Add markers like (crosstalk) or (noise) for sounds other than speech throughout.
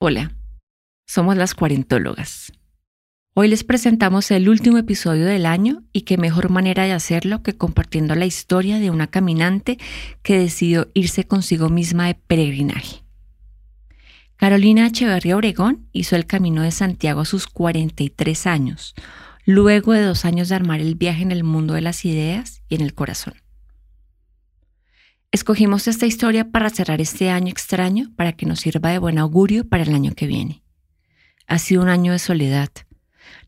Hola, somos las cuarentólogas. Hoy les presentamos el último episodio del año y qué mejor manera de hacerlo que compartiendo la historia de una caminante que decidió irse consigo misma de peregrinaje. Carolina Echeverría Obregón hizo el Camino de Santiago a sus 43 años, luego de dos años de armar el viaje en el mundo de las ideas y en el corazón. Escogimos esta historia para cerrar este año extraño para que nos sirva de buen augurio para el año que viene. Ha sido un año de soledad,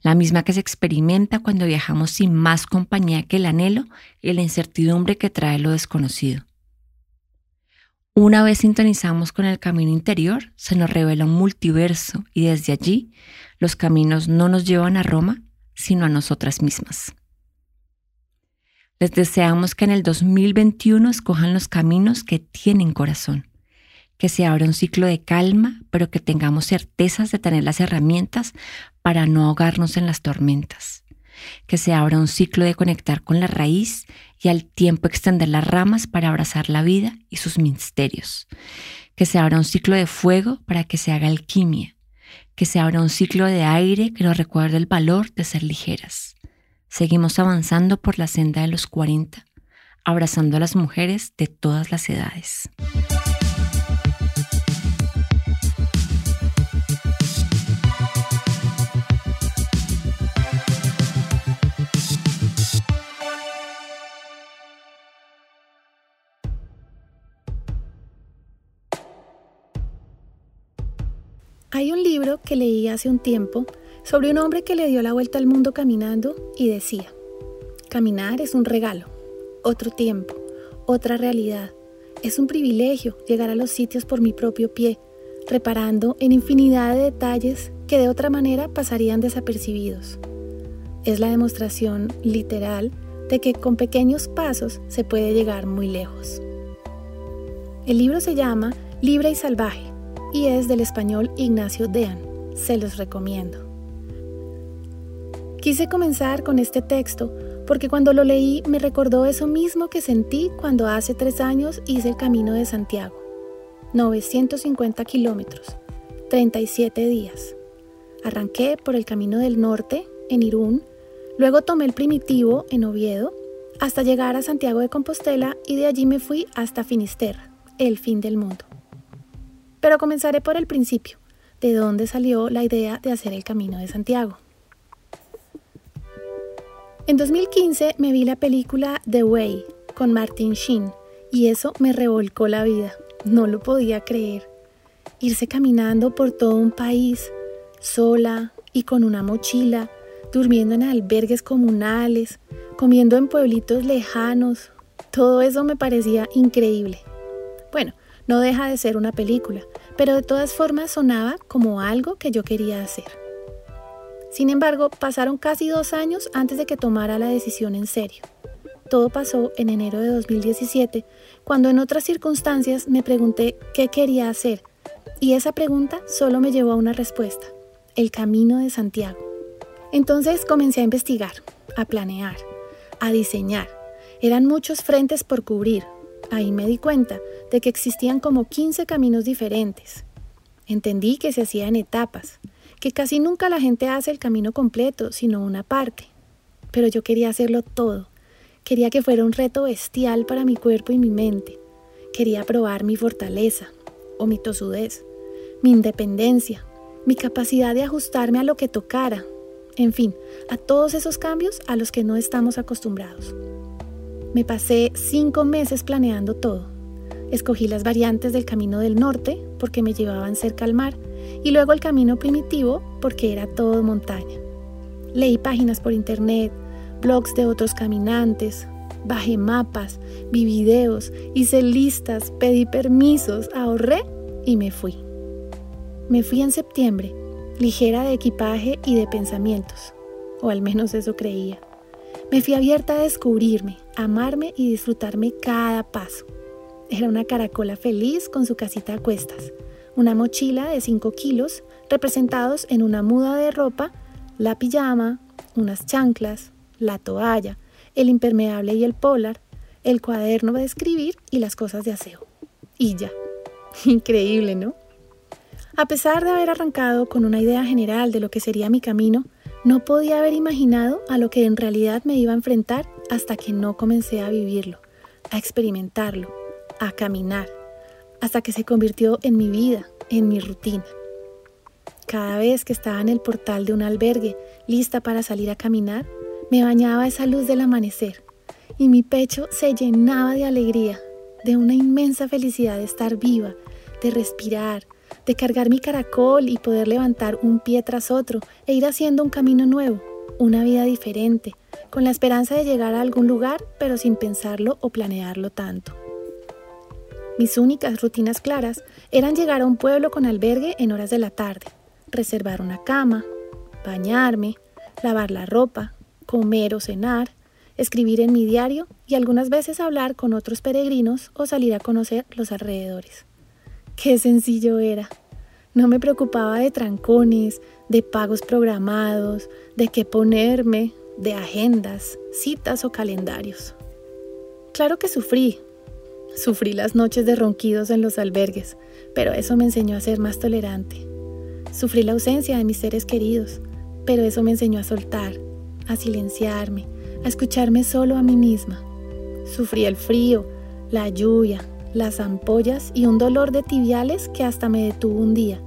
la misma que se experimenta cuando viajamos sin más compañía que el anhelo y la incertidumbre que trae lo desconocido. Una vez sintonizamos con el camino interior, se nos revela un multiverso y desde allí los caminos no nos llevan a Roma, sino a nosotras mismas. Les deseamos que en el 2021 escojan los caminos que tienen corazón, que se abra un ciclo de calma, pero que tengamos certezas de tener las herramientas para no ahogarnos en las tormentas, que se abra un ciclo de conectar con la raíz y al tiempo extender las ramas para abrazar la vida y sus misterios, que se abra un ciclo de fuego para que se haga alquimia, que se abra un ciclo de aire que nos recuerde el valor de ser ligeras Seguimos avanzando por la senda de los 40, abrazando a las mujeres de todas las edades. Hay un libro que leí hace un tiempo sobre un hombre que le dio la vuelta al mundo caminando y decía, caminar es un regalo, otro tiempo, otra realidad. Es un privilegio llegar a los sitios por mi propio pie, reparando en infinidad de detalles que de otra manera pasarían desapercibidos. Es la demostración literal de que con pequeños pasos se puede llegar muy lejos. El libro se llama Libre y Salvaje y es del español Ignacio Dean. Se los recomiendo. Quise comenzar con este texto porque cuando lo leí me recordó eso mismo que sentí cuando hace tres años hice el Camino de Santiago. 950 kilómetros, 37 días. Arranqué por el Camino del Norte, en Irún, luego tomé el Primitivo, en Oviedo, hasta llegar a Santiago de Compostela y de allí me fui hasta Finisterra, el fin del mundo. Pero comenzaré por el principio, de dónde salió la idea de hacer el Camino de Santiago. En 2015 me vi la película The Way con Martin Sheen y eso me revolcó la vida. No lo podía creer. Irse caminando por todo un país, sola y con una mochila, durmiendo en albergues comunales, comiendo en pueblitos lejanos. Todo eso me parecía increíble. Bueno, no deja de ser una película, pero de todas formas sonaba como algo que yo quería hacer. Sin embargo, pasaron casi dos años antes de que tomara la decisión en serio. Todo pasó en enero de 2017, cuando en otras circunstancias me pregunté qué quería hacer, y esa pregunta solo me llevó a una respuesta, el camino de Santiago. Entonces comencé a investigar, a planear, a diseñar. Eran muchos frentes por cubrir. Ahí me di cuenta de que existían como 15 caminos diferentes. Entendí que se hacían etapas, que casi nunca la gente hace el camino completo, sino una parte. Pero yo quería hacerlo todo. Quería que fuera un reto bestial para mi cuerpo y mi mente. Quería probar mi fortaleza o mi tosudez, mi independencia, mi capacidad de ajustarme a lo que tocara, en fin, a todos esos cambios a los que no estamos acostumbrados. Me pasé cinco meses planeando todo. Escogí las variantes del Camino del Norte porque me llevaban cerca al mar y luego el camino primitivo porque era todo montaña. Leí páginas por internet, blogs de otros caminantes, bajé mapas, vi videos, hice listas, pedí permisos, ahorré y me fui. Me fui en septiembre, ligera de equipaje y de pensamientos, o al menos eso creía. Me fui abierta a descubrirme, amarme y disfrutarme cada paso. Era una caracola feliz con su casita a cuestas una mochila de 5 kilos representados en una muda de ropa, la pijama, unas chanclas, la toalla, el impermeable y el polar, el cuaderno de escribir y las cosas de aseo. Y ya. (laughs) Increíble, ¿no? A pesar de haber arrancado con una idea general de lo que sería mi camino, no podía haber imaginado a lo que en realidad me iba a enfrentar hasta que no comencé a vivirlo, a experimentarlo, a caminar, hasta que se convirtió en mi vida, en mi rutina. Cada vez que estaba en el portal de un albergue, lista para salir a caminar, me bañaba esa luz del amanecer y mi pecho se llenaba de alegría, de una inmensa felicidad de estar viva, de respirar, de cargar mi caracol y poder levantar un pie tras otro e ir haciendo un camino nuevo, una vida diferente, con la esperanza de llegar a algún lugar, pero sin pensarlo o planearlo tanto. Mis únicas rutinas claras eran llegar a un pueblo con albergue en horas de la tarde, reservar una cama, bañarme, lavar la ropa, comer o cenar, escribir en mi diario y algunas veces hablar con otros peregrinos o salir a conocer los alrededores. Qué sencillo era. No me preocupaba de trancones, de pagos programados, de qué ponerme, de agendas, citas o calendarios. Claro que sufrí. Sufrí las noches de ronquidos en los albergues, pero eso me enseñó a ser más tolerante. Sufrí la ausencia de mis seres queridos, pero eso me enseñó a soltar, a silenciarme, a escucharme solo a mí misma. Sufrí el frío, la lluvia, las ampollas y un dolor de tibiales que hasta me detuvo un día,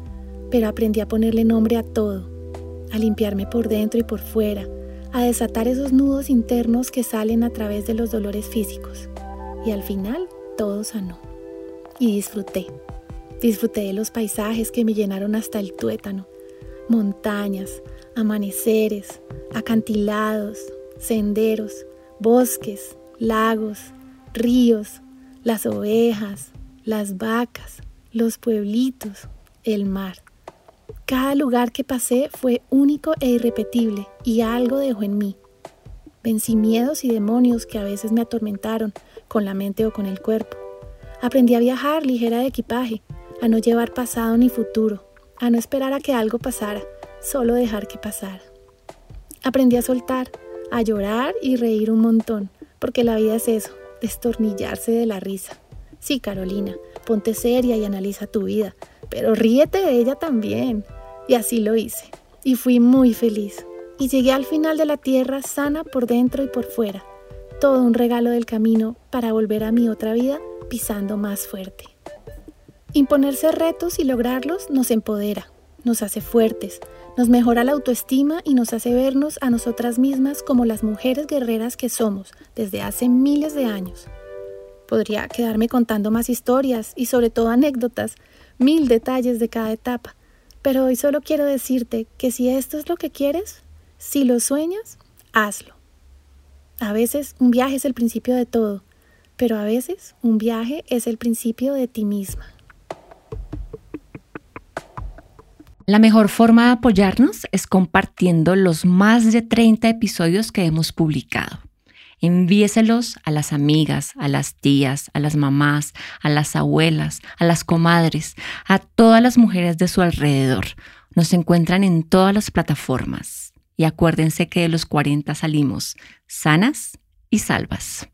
pero aprendí a ponerle nombre a todo, a limpiarme por dentro y por fuera, a desatar esos nudos internos que salen a través de los dolores físicos. Y al final todo sanó. Y disfruté. Disfruté de los paisajes que me llenaron hasta el tuétano. Montañas, amaneceres, acantilados, senderos, bosques, lagos, ríos, las ovejas, las vacas, los pueblitos, el mar. Cada lugar que pasé fue único e irrepetible y algo dejó en mí. Vencí miedos y demonios que a veces me atormentaron con la mente o con el cuerpo. Aprendí a viajar ligera de equipaje, a no llevar pasado ni futuro, a no esperar a que algo pasara, solo dejar que pasara. Aprendí a soltar, a llorar y reír un montón, porque la vida es eso, destornillarse de la risa. Sí, Carolina, ponte seria y analiza tu vida, pero ríete de ella también. Y así lo hice, y fui muy feliz. Y llegué al final de la tierra sana por dentro y por fuera. Todo un regalo del camino para volver a mi otra vida pisando más fuerte. Imponerse retos y lograrlos nos empodera, nos hace fuertes, nos mejora la autoestima y nos hace vernos a nosotras mismas como las mujeres guerreras que somos desde hace miles de años. Podría quedarme contando más historias y sobre todo anécdotas, mil detalles de cada etapa, pero hoy solo quiero decirte que si esto es lo que quieres, si lo sueñas, hazlo. A veces un viaje es el principio de todo, pero a veces un viaje es el principio de ti misma. La mejor forma de apoyarnos es compartiendo los más de 30 episodios que hemos publicado. Envíeselos a las amigas, a las tías, a las mamás, a las abuelas, a las comadres, a todas las mujeres de su alrededor. Nos encuentran en todas las plataformas. Y acuérdense que de los 40 salimos sanas y salvas.